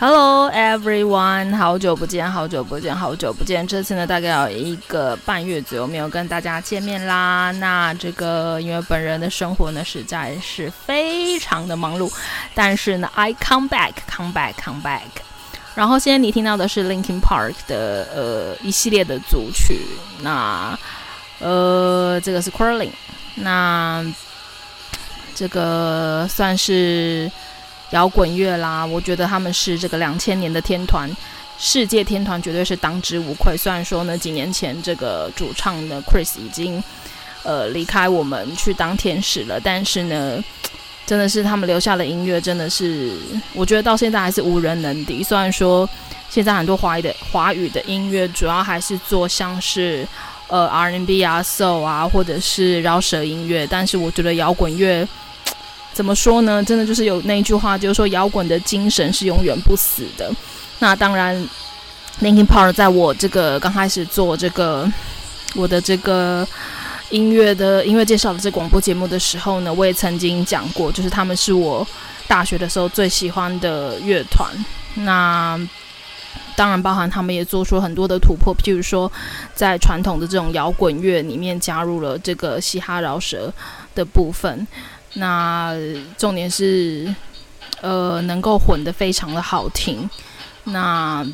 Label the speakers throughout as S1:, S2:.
S1: Hello everyone，好久不见，好久不见，好久不见。这次呢，大概有一个半月左右没有跟大家见面啦。那这个因为本人的生活呢，实在是非常的忙碌，但是呢，I come back，come back，come back。然后现在你听到的是 Linkin Park 的呃一系列的组曲，那呃这个是 Crawling，那这个算是。摇滚乐啦，我觉得他们是这个两千年的天团，世界天团绝对是当之无愧。虽然说呢，几年前这个主唱呢 Chris 已经呃离开我们去当天使了，但是呢，真的是他们留下的音乐真的是，我觉得到现在还是无人能敌。虽然说现在很多华语的华语的音乐主要还是做像是呃 R&B 啊、SO 啊，或者是饶舌音乐，但是我觉得摇滚乐。怎么说呢？真的就是有那一句话，就是说摇滚的精神是永远不死的。那当然，Linkin Park 在我这个刚开始做这个我的这个音乐的音乐介绍的这广播节目的时候呢，我也曾经讲过，就是他们是我大学的时候最喜欢的乐团。那当然，包含他们也做出很多的突破，譬如说在传统的这种摇滚乐里面加入了这个嘻哈饶舌的部分。那重点是，呃，能够混得非常的好听。那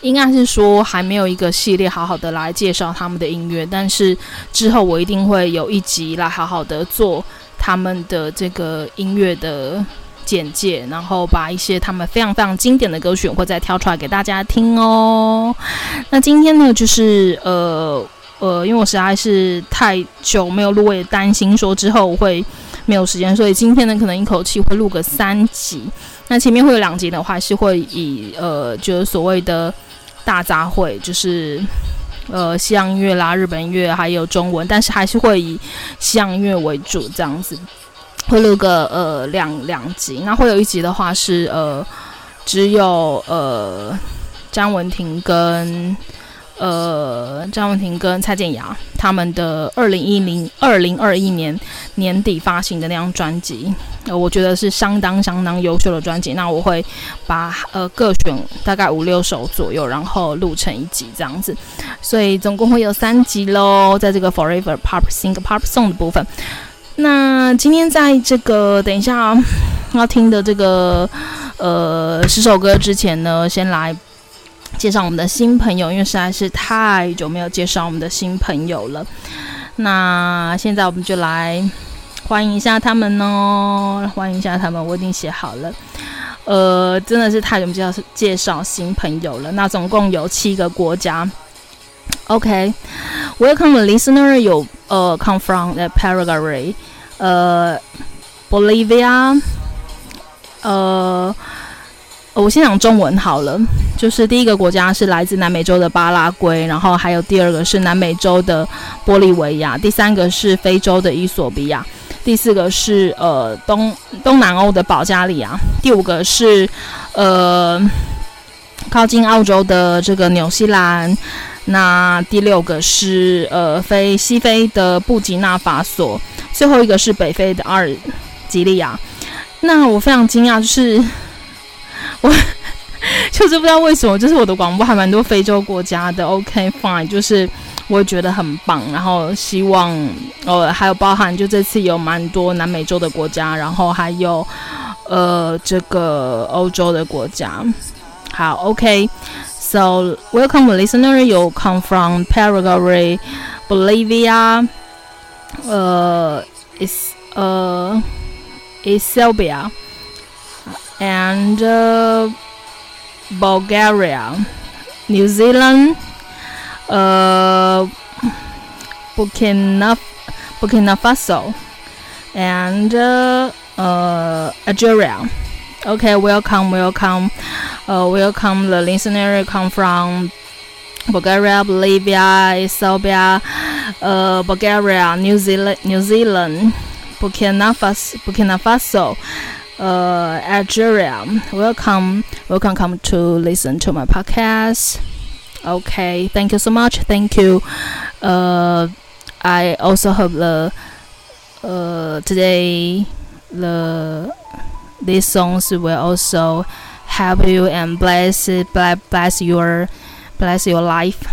S1: 应该是说还没有一个系列好好的来介绍他们的音乐，但是之后我一定会有一集来好好的做他们的这个音乐的简介，然后把一些他们非常非常经典的歌曲会再挑出来给大家听哦。那今天呢，就是呃。呃，因为我实在是太久没有录，我也担心说之后我会没有时间，所以今天呢，可能一口气会录个三集。那前面会有两集的话，是会以呃，就是所谓的大杂烩，就是呃，西洋音乐啦、日本音乐还有中文，但是还是会以西洋音乐为主，这样子会录个呃两两集。那会有一集的话是呃，只有呃张文婷跟。呃，张文婷跟蔡健雅他们的二零一零二零二一年年底发行的那张专辑，呃，我觉得是相当相当优秀的专辑。那我会把呃各选大概五六首左右，然后录成一集这样子。所以总共会有三集喽，在这个 Forever Pop Sing Pop Song 的部分。那今天在这个等一下要听的这个呃十首歌之前呢，先来。介绍我们的新朋友，因为实在是太久没有介绍我们的新朋友了。那现在我们就来欢迎一下他们哦，欢迎一下他们，我已经写好了。呃，真的是太久没介绍介绍新朋友了。那总共有七个国家。OK，Welcome listener，有呃，come from the Paraguay，呃，Bolivia，呃。我先讲中文好了，就是第一个国家是来自南美洲的巴拉圭，然后还有第二个是南美洲的玻利维亚，第三个是非洲的伊索比亚，第四个是呃东东南欧的保加利亚，第五个是呃靠近澳洲的这个纽西兰，那第六个是呃非西非的布吉纳法索，最后一个是北非的阿尔及利亚。那我非常惊讶，就是。我就是不知道为什么，就是我的广播还蛮多非洲国家的。OK fine，就是我觉得很棒。然后希望呃还有包含就这次有蛮多南美洲的国家，然后还有呃这个欧洲的国家。好，OK，So welcome listener, you come from Paraguay, Bolivia, 呃，is 呃，Ethiopia。and uh, Bulgaria, New Zealand, uh, Burkina, Burkina Faso, and uh, uh, Algeria. Okay, welcome, welcome. Uh, welcome the listener come from Bulgaria, Bolivia, Serbia, uh, Bulgaria, New Zealand, New Zealand, Burkina Faso, Burkina Faso, uh, Algeria. Welcome, welcome, come to listen to my podcast. Okay, thank you so much. Thank you. Uh, I also hope the uh today the these songs will also help you and bless bless bless your bless your life.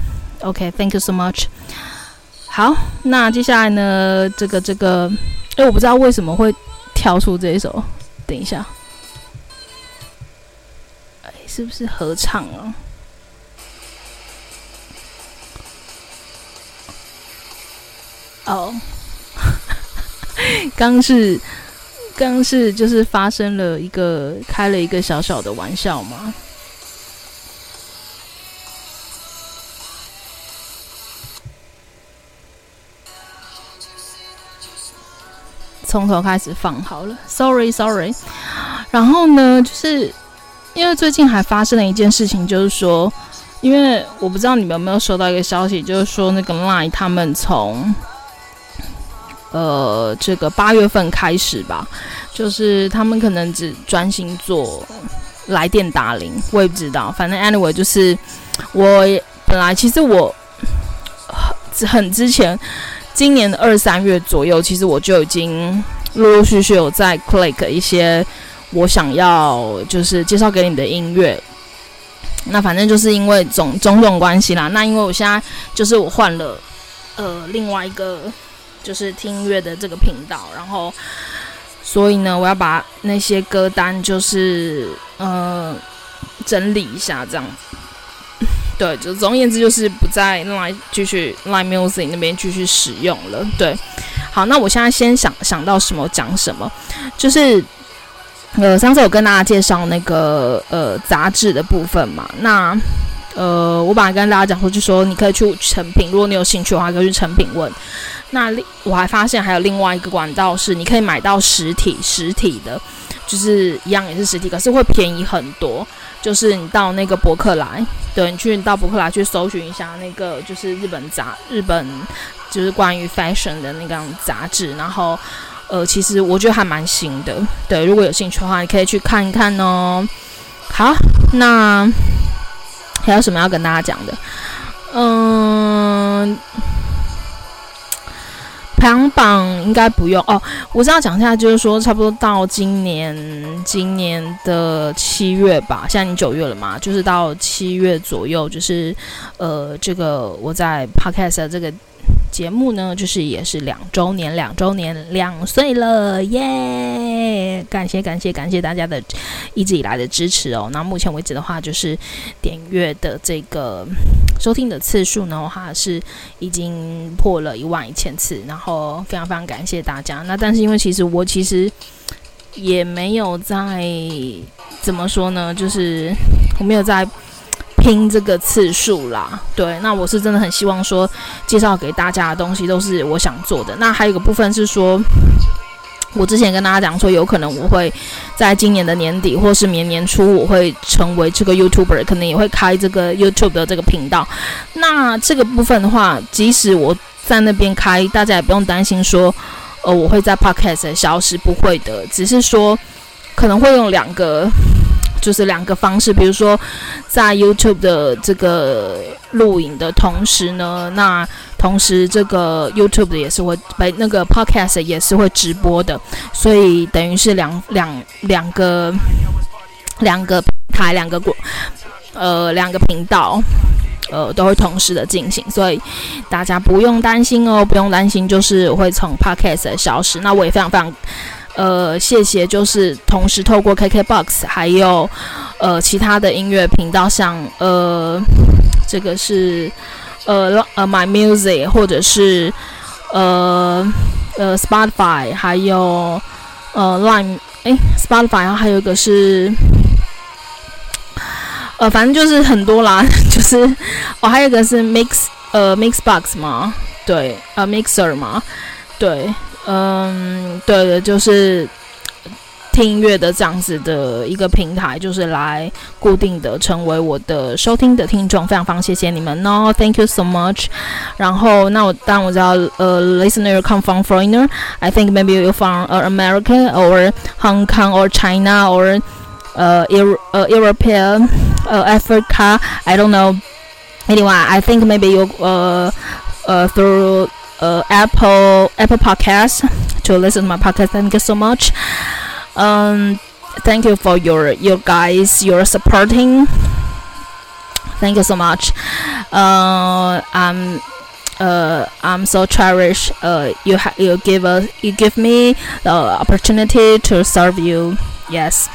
S1: Okay, thank you so much. 好，那接下来呢？这个这个，哎，我不知道为什么会跳出这一首。 等一下，哎，是不是合唱啊？哦，刚是。刚是就是发生了一个开了一个小小的玩笑嘛，从头开始放好了，sorry sorry。然后呢，就是因为最近还发生了一件事情，就是说，因为我不知道你们有没有收到一个消息，就是说那个 Line 他们从。呃，这个八月份开始吧，就是他们可能只专心做来电打铃，我也不知道。反正 anyway，就是我本来其实我很很之前，今年的二三月左右，其实我就已经陆陆续续有在 click 一些我想要就是介绍给你的音乐。那反正就是因为种种种关系啦。那因为我现在就是我换了呃另外一个。就是听音乐的这个频道，然后，所以呢，我要把那些歌单就是呃整理一下，这样。对，就总而言之，就是不再 Line 继续 Line Music 那边继续使用了。对，好，那我现在先想想到什么讲什么，就是呃，上次有跟大家介绍那个呃杂志的部分嘛，那呃，我本来跟大家讲说，就说你可以去成品，如果你有兴趣的话，可以去成品问。那另我还发现还有另外一个管道是，你可以买到实体实体的，就是一样也是实体，可是会便宜很多。就是你到那个博客来，对，你去你到博客来去搜寻一下那个就是日本杂日本就是关于 fashion 的那个杂志，然后呃，其实我觉得还蛮新的。对，如果有兴趣的话，你可以去看一看哦。好，那还有什么要跟大家讲的？嗯。排行榜应该不用哦，我是要讲一下，就是说差不多到今年今年的七月吧，现在你九月了嘛，就是到七月左右，就是呃，这个我在 Podcast 这个。节目呢，就是也是两周年，两周年两岁了耶！感谢感谢感谢大家的一直以来的支持哦。那目前为止的话，就是点阅的这个收听的次数呢，话，是已经破了一万一千次，然后非常非常感谢大家。那但是因为其实我其实也没有在怎么说呢，就是我没有在。拼这个次数啦，对，那我是真的很希望说，介绍给大家的东西都是我想做的。那还有一个部分是说，我之前跟大家讲说，有可能我会在今年的年底或是明年初，我会成为这个 YouTuber，可能也会开这个 YouTube 的这个频道。那这个部分的话，即使我在那边开，大家也不用担心说，呃，我会在 Podcast 消失，不会的，只是说可能会用两个。就是两个方式，比如说在 YouTube 的这个录影的同时呢，那同时这个 YouTube 的也是会被那个 Podcast 也是会直播的，所以等于是两两两个两个平台两个国呃两个频道呃都会同时的进行，所以大家不用担心哦，不用担心，就是会从 Podcast 消失。那我也非常非常。呃，谢谢。就是同时透过 KKBOX，还有呃其他的音乐频道，像呃这个是呃呃 My Music，或者是呃呃 Spotify，还有呃 Line，诶 Spotify，然后还有一个是呃反正就是很多啦，就是哦还有一个是 Mix 呃 Mixbox 嘛，对，呃 Mixer 嘛，对。嗯，对的，就是听音乐的这样子的一个平台，就是来固定的成为我的收听的听众，非常非常谢谢你们哦，Thank you so much。然后那我当然我知道，呃，listener come from foreigner，I think maybe you from America or Hong Kong or China or 呃，Euro 呃，European 呃，Africa，I don't know。Anyway, I think maybe you 呃呃 through 呃 Apple Apple Podcast to listen to my podcast. Thank you so much. Um, thank you for your your guys your supporting. Thank you so much. Uh, I'm uh I'm so cherish. Uh, you ha- you give us you give me the opportunity to serve you. Yes.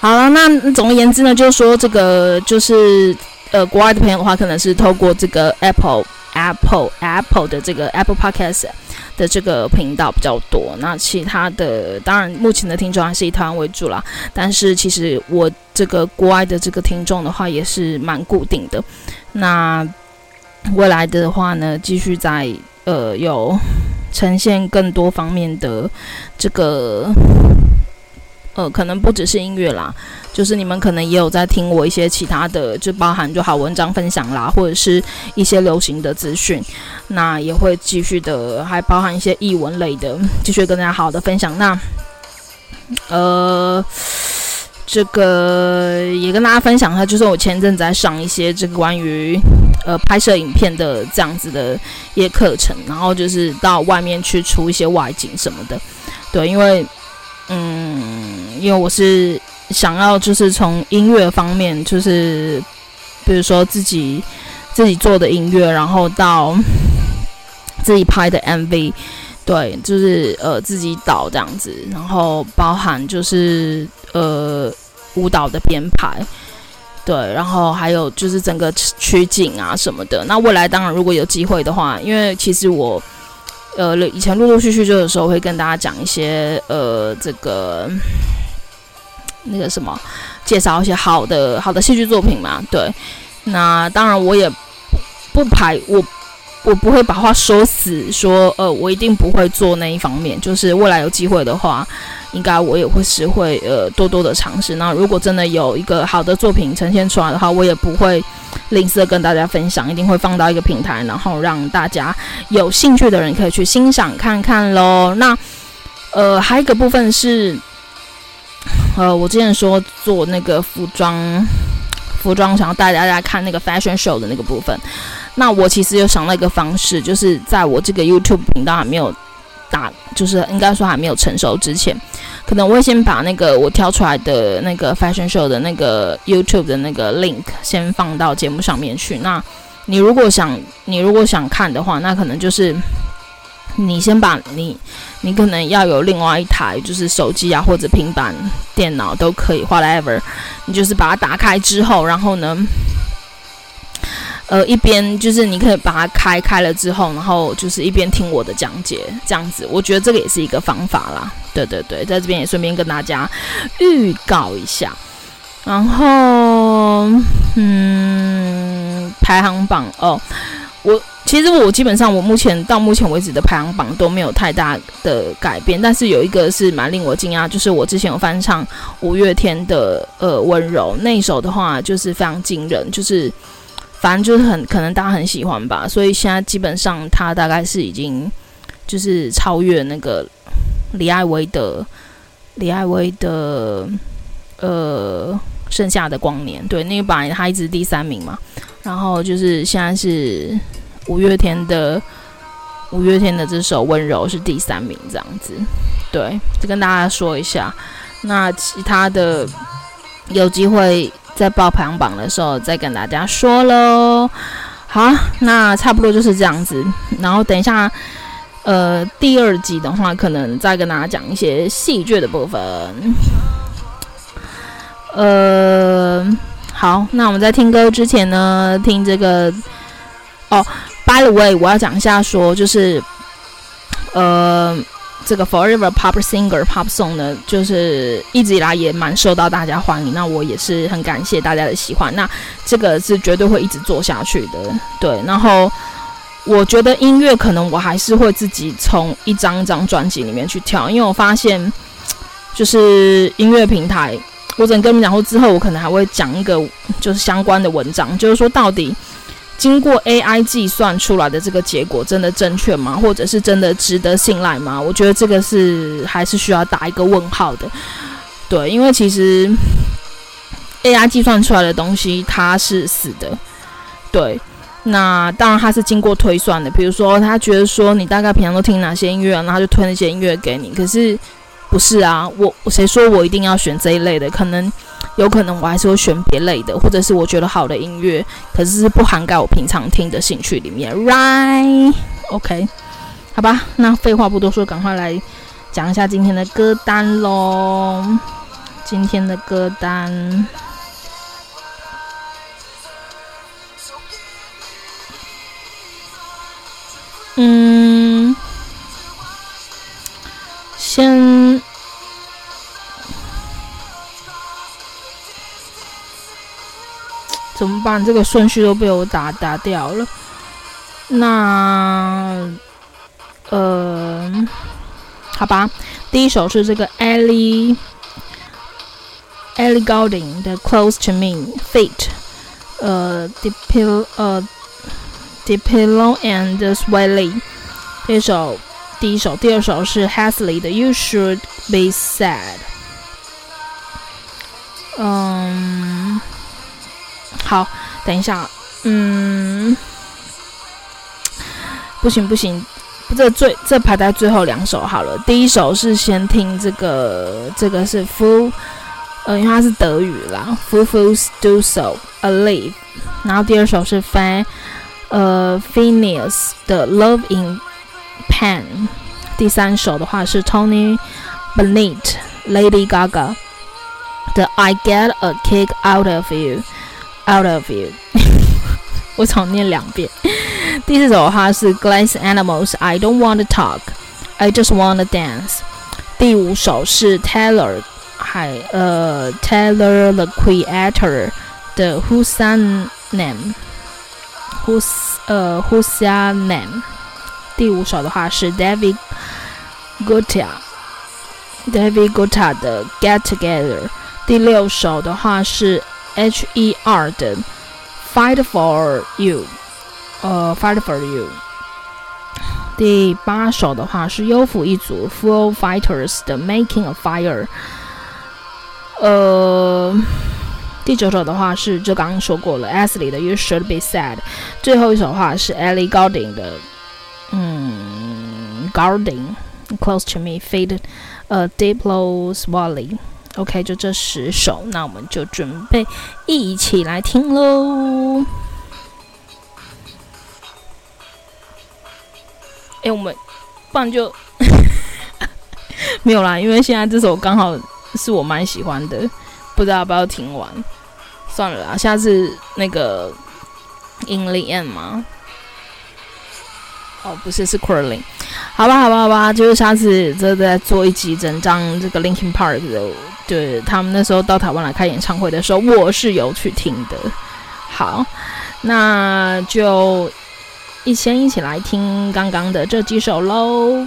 S1: 好了，那总而言之呢，就是说这个就是呃国外的朋友的话，可能是透过这个 Apple Apple Apple 的这个 Apple Podcast。的这个频道比较多，那其他的当然目前的听众还是以台湾为主啦。但是其实我这个国外的这个听众的话也是蛮固定的。那未来的话呢，继续在呃有呈现更多方面的这个。呃，可能不只是音乐啦，就是你们可能也有在听我一些其他的，就包含就好文章分享啦，或者是一些流行的资讯，那也会继续的，还包含一些译文类的，继续跟大家好好的分享。那呃，这个也跟大家分享一下，就是我前阵子在上一些这个关于呃拍摄影片的这样子的一些课程，然后就是到外面去出一些外景什么的，对，因为。嗯，因为我是想要，就是从音乐方面，就是比如说自己自己做的音乐，然后到自己拍的 MV，对，就是呃自己导这样子，然后包含就是呃舞蹈的编排，对，然后还有就是整个取景啊什么的。那未来当然如果有机会的话，因为其实我。呃，以前陆陆续续就有时候会跟大家讲一些呃，这个那个什么，介绍一些好的好的戏剧作品嘛。对，那当然我也不排我我不会把话说死，说呃我一定不会做那一方面。就是未来有机会的话，应该我也会是会呃多多的尝试。那如果真的有一个好的作品呈现出来的话，我也不会。吝啬跟大家分享，一定会放到一个平台，然后让大家有兴趣的人可以去欣赏看看喽。那呃，还有一个部分是，呃，我之前说做那个服装，服装想要带大家看那个 fashion show 的那个部分。那我其实有想到一个方式，就是在我这个 YouTube 频道还没有打，就是应该说还没有成熟之前。可能我会先把那个我挑出来的那个 fashion show 的那个 YouTube 的那个 link 先放到节目上面去。那你如果想，你如果想看的话，那可能就是你先把你，你可能要有另外一台，就是手机啊或者平板电脑都可以，whatever。你就是把它打开之后，然后呢，呃，一边就是你可以把它开开了之后，然后就是一边听我的讲解，这样子，我觉得这个也是一个方法啦。对对对，在这边也顺便跟大家预告一下。然后，嗯，排行榜哦，我其实我基本上我目前到目前为止的排行榜都没有太大的改变，但是有一个是蛮令我惊讶，就是我之前有翻唱五月天的呃温柔那一首的话，就是非常惊人，就是。反正就是很可能大家很喜欢吧，所以现在基本上他大概是已经就是超越那个李艾薇的李艾薇的呃剩下的光年，对，那个本来他一直第三名嘛，然后就是现在是五月天的五月天的这首温柔是第三名这样子，对，就跟大家说一下，那其他的有机会。在报排行榜的时候再跟大家说喽。好，那差不多就是这样子。然后等一下，呃，第二集的话，可能再跟大家讲一些戏剧的部分。呃，好，那我们在听歌之前呢，听这个。哦，by the way，我要讲一下说，就是，呃。这个 Forever Pop Singer Pop Song 呢，就是一直以来也蛮受到大家欢迎。那我也是很感谢大家的喜欢。那这个是绝对会一直做下去的，对。然后我觉得音乐可能我还是会自己从一张一张专辑里面去挑，因为我发现就是音乐平台。我只能跟你们讲说，之后我可能还会讲一个就是相关的文章，就是说到底经过 AI 计算出来的这个结果真的正确吗？或者是真的值得信赖吗？我觉得这个是还是需要打一个问号的。对，因为其实 AI 计算出来的东西它是死的。对，那当然它是经过推算的。比如说，他觉得说你大概平常都听哪些音乐，然后他就推那些音乐给你。可是不是啊，我谁说我一定要选这一类的？可能有可能我还是会选别类的，或者是我觉得好的音乐，可是不涵盖我平常听的兴趣里面。Right？OK？好吧，那废话不多说，赶快来讲一下今天的歌单喽。今天的歌单，嗯，怎么办？这个顺序都被我打打掉了。那，呃，好吧，第一首是这个 Ellie。Ellie Goulding 的 Close to Me，Feat. 呃，Diplo 呃，Diplo and Sway 这首第一首，第二首是 Halsey 的 You Should Be Sad。嗯，好，等一下，嗯，不行不行，这最这排在最后两首好了。第一首是先听这个，这个是 f u l。呃，因为它是德语啦，Foo-Foo's Do So Alive，然后第二首是 Fan，呃 Finneas 的 Love in Pain，第三首的话是 Tony Bennett Lady Gaga 的 I Get a Kick Out of You You，Out of You，我重念两遍。第四首的话是 Glass Animals I Don't Want to Talk，I Just Want to Dance，第五首是 Taylor。还呃，Tyler the Creator 的 Who's Your Name？Who's 呃，Who's Your Name？第五首的话是 David Guetta，David Guetta 的 Get Together。第六首的话是 H.E.R. 的 Fight for You，呃，Fight for You。第八首的话是优抚一族 Foo Fighters 的 Making a Fire。呃，第九首的话是就刚刚说过了，Ashley 的 You Should Be Sad。最后一首的话是 Ellie Goulding 的，嗯，Goulding Close to Me Fade，呃，Diplo Swally。 OK，就这十首，那我们就准备一起来听喽。哎，我们不然就 没有啦，因为现在这首刚好。是我蛮喜欢的，不知道要不要听完，算了啦，下次那个 In the End 吗？哦，不是，是 Curling。好吧，好吧，好吧，就是下次再再做一集整张这个 Linkin Park 的，对，他们那时候到台湾来开演唱会的时候，我是有去听的。好，那就一先一起来听刚刚的这几首
S2: 喽。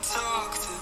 S2: talk to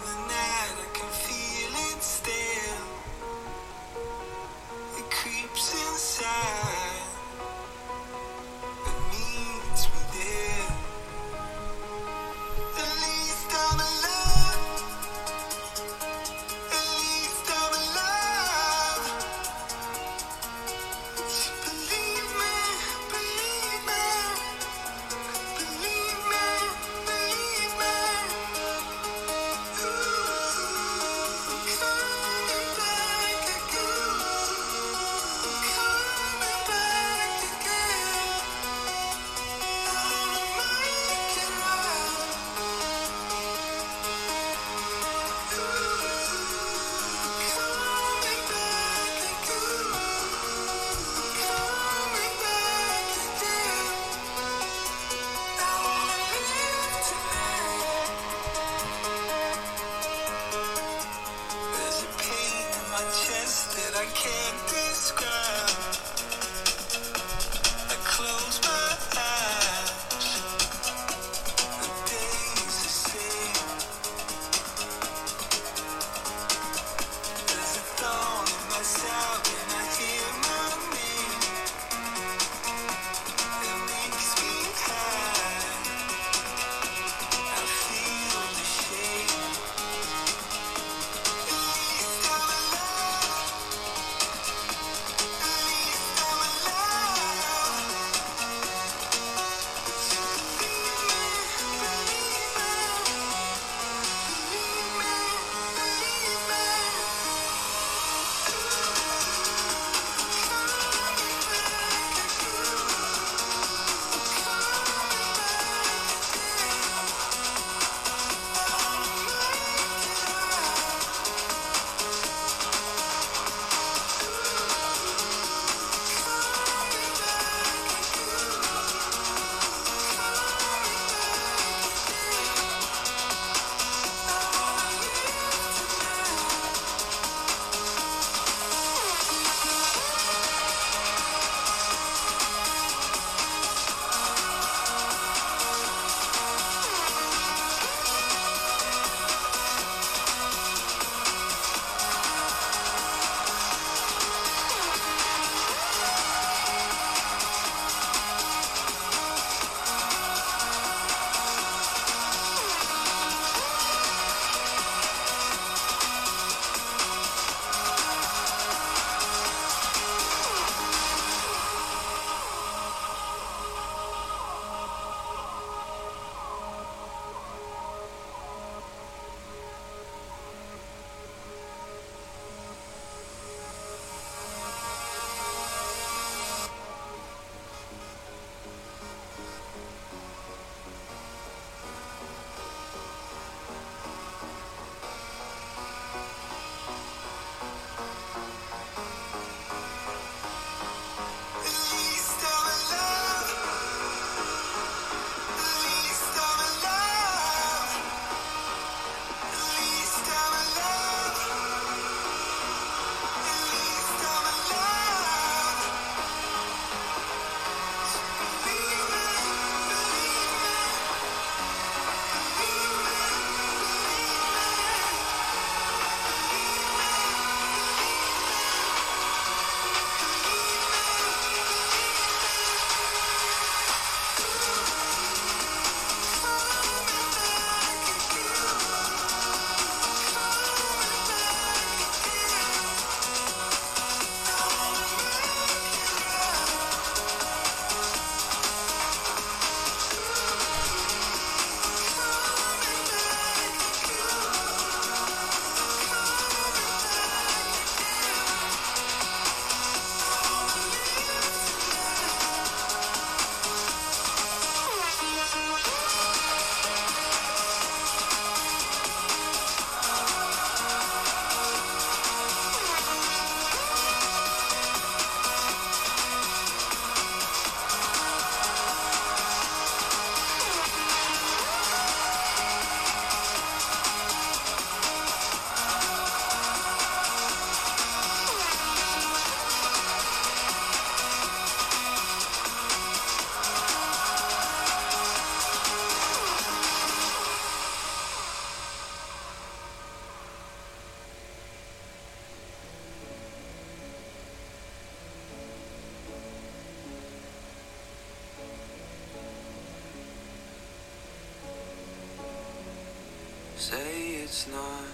S3: It's not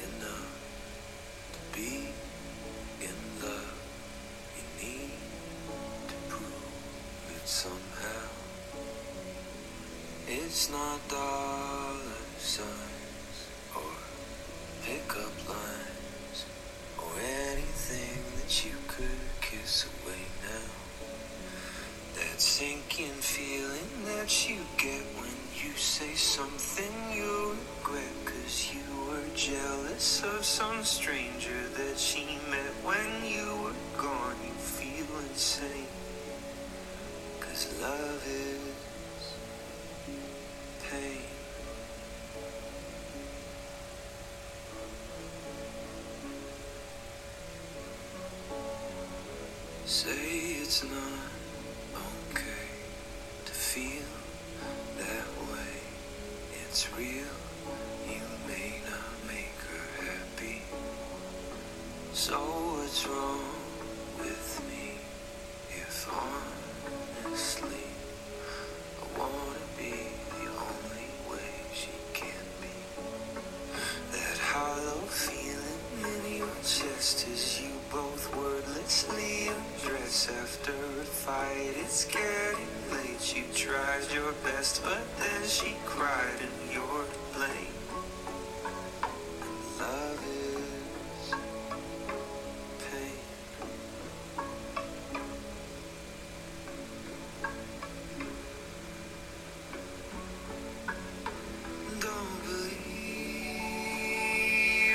S3: enough to be in love. You
S4: need to prove it
S3: somehow. It's
S5: not dollar signs or pickup lines or anything that
S6: you could kiss
S5: away now. That sinking feeling that you get when you
S7: say something you regret. Cause you were jealous of some stranger that she met when you were gone. You feel insane. Cause love is pain.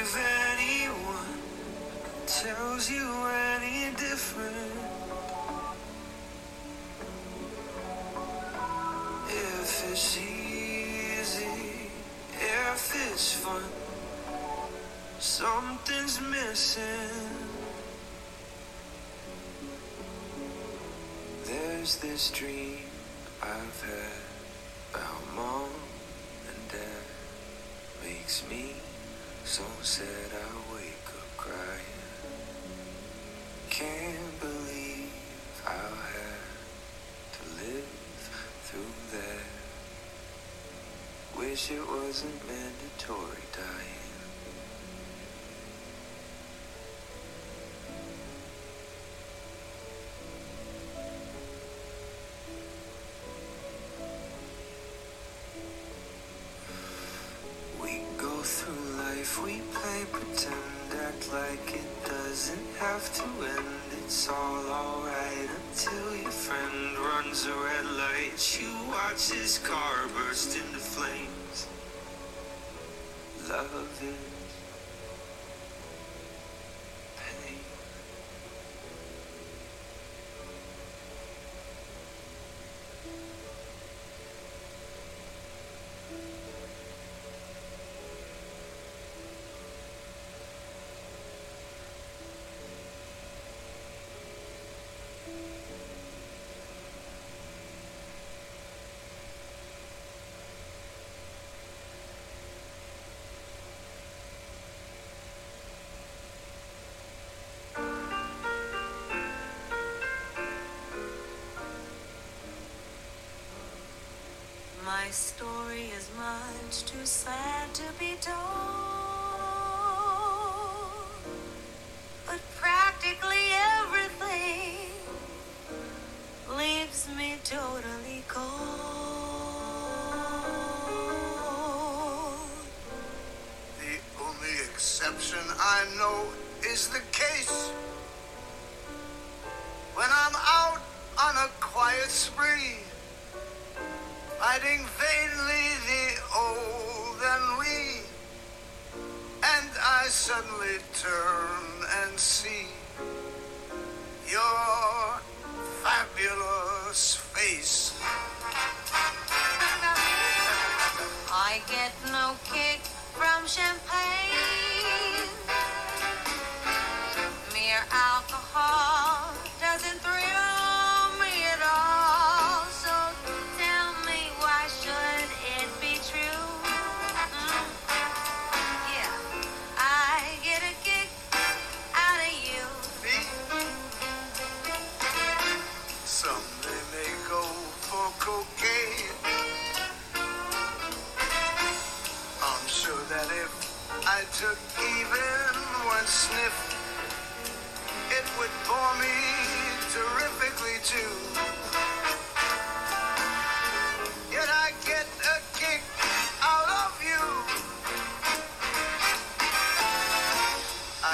S7: If anyone tells you any different, if it's easy, if it's fun, something's missing. There's this dream I've had about mom and dad makes me so sad I wake up crying. Can't believe I'll have to live through that. Wish it wasn't mandatory dying. doesn't have to end. It's all alright until your friend runs a red light. You watch his car burst into flames. Love is. Story is much too sad to be told.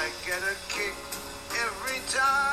S7: I get a kick every time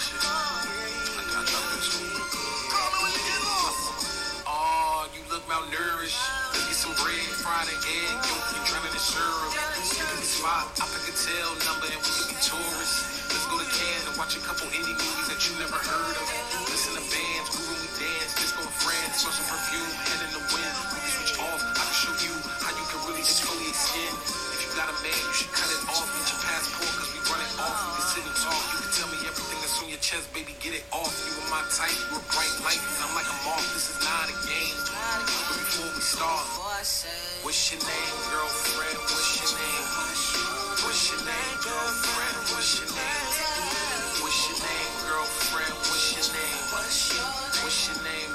S7: shit. I, I love
S8: this. Call me when you get lost. Oh, you look malnourished. Get some bread, fried an egg, yolk, and drowning in syrup. Pick a spot, I pick a tail number, and we can be tourists. Let's go to Cannes and watch a couple indie movies that you never heard of. Listen to bands, groove and dance. Disco in France, smell some perfume, head in the wind. We can switch off, I can show you how you can really exfoliate skin. If you got a man, you should cut it off. Get your passport, cause we run it off. We can sit and talk chest, baby, get it off. You are my type, you a bright light. I'm like a moth, this is not a game. But before we start, what's your name, girlfriend? What's your name? What's your name, girlfriend? What's your name? What's your name, girlfriend?
S6: What's your name? What's your name?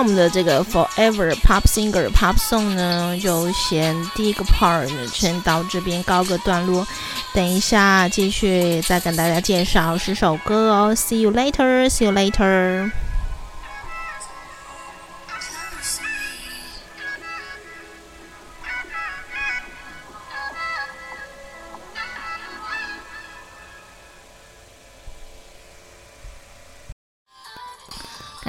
S6: 我们的这个 Forever Pop Singer Pop Song 呢，就先第一个 part 先到这边告个段落。等一下继续再跟大家介绍十首歌哦。See you later, see you later。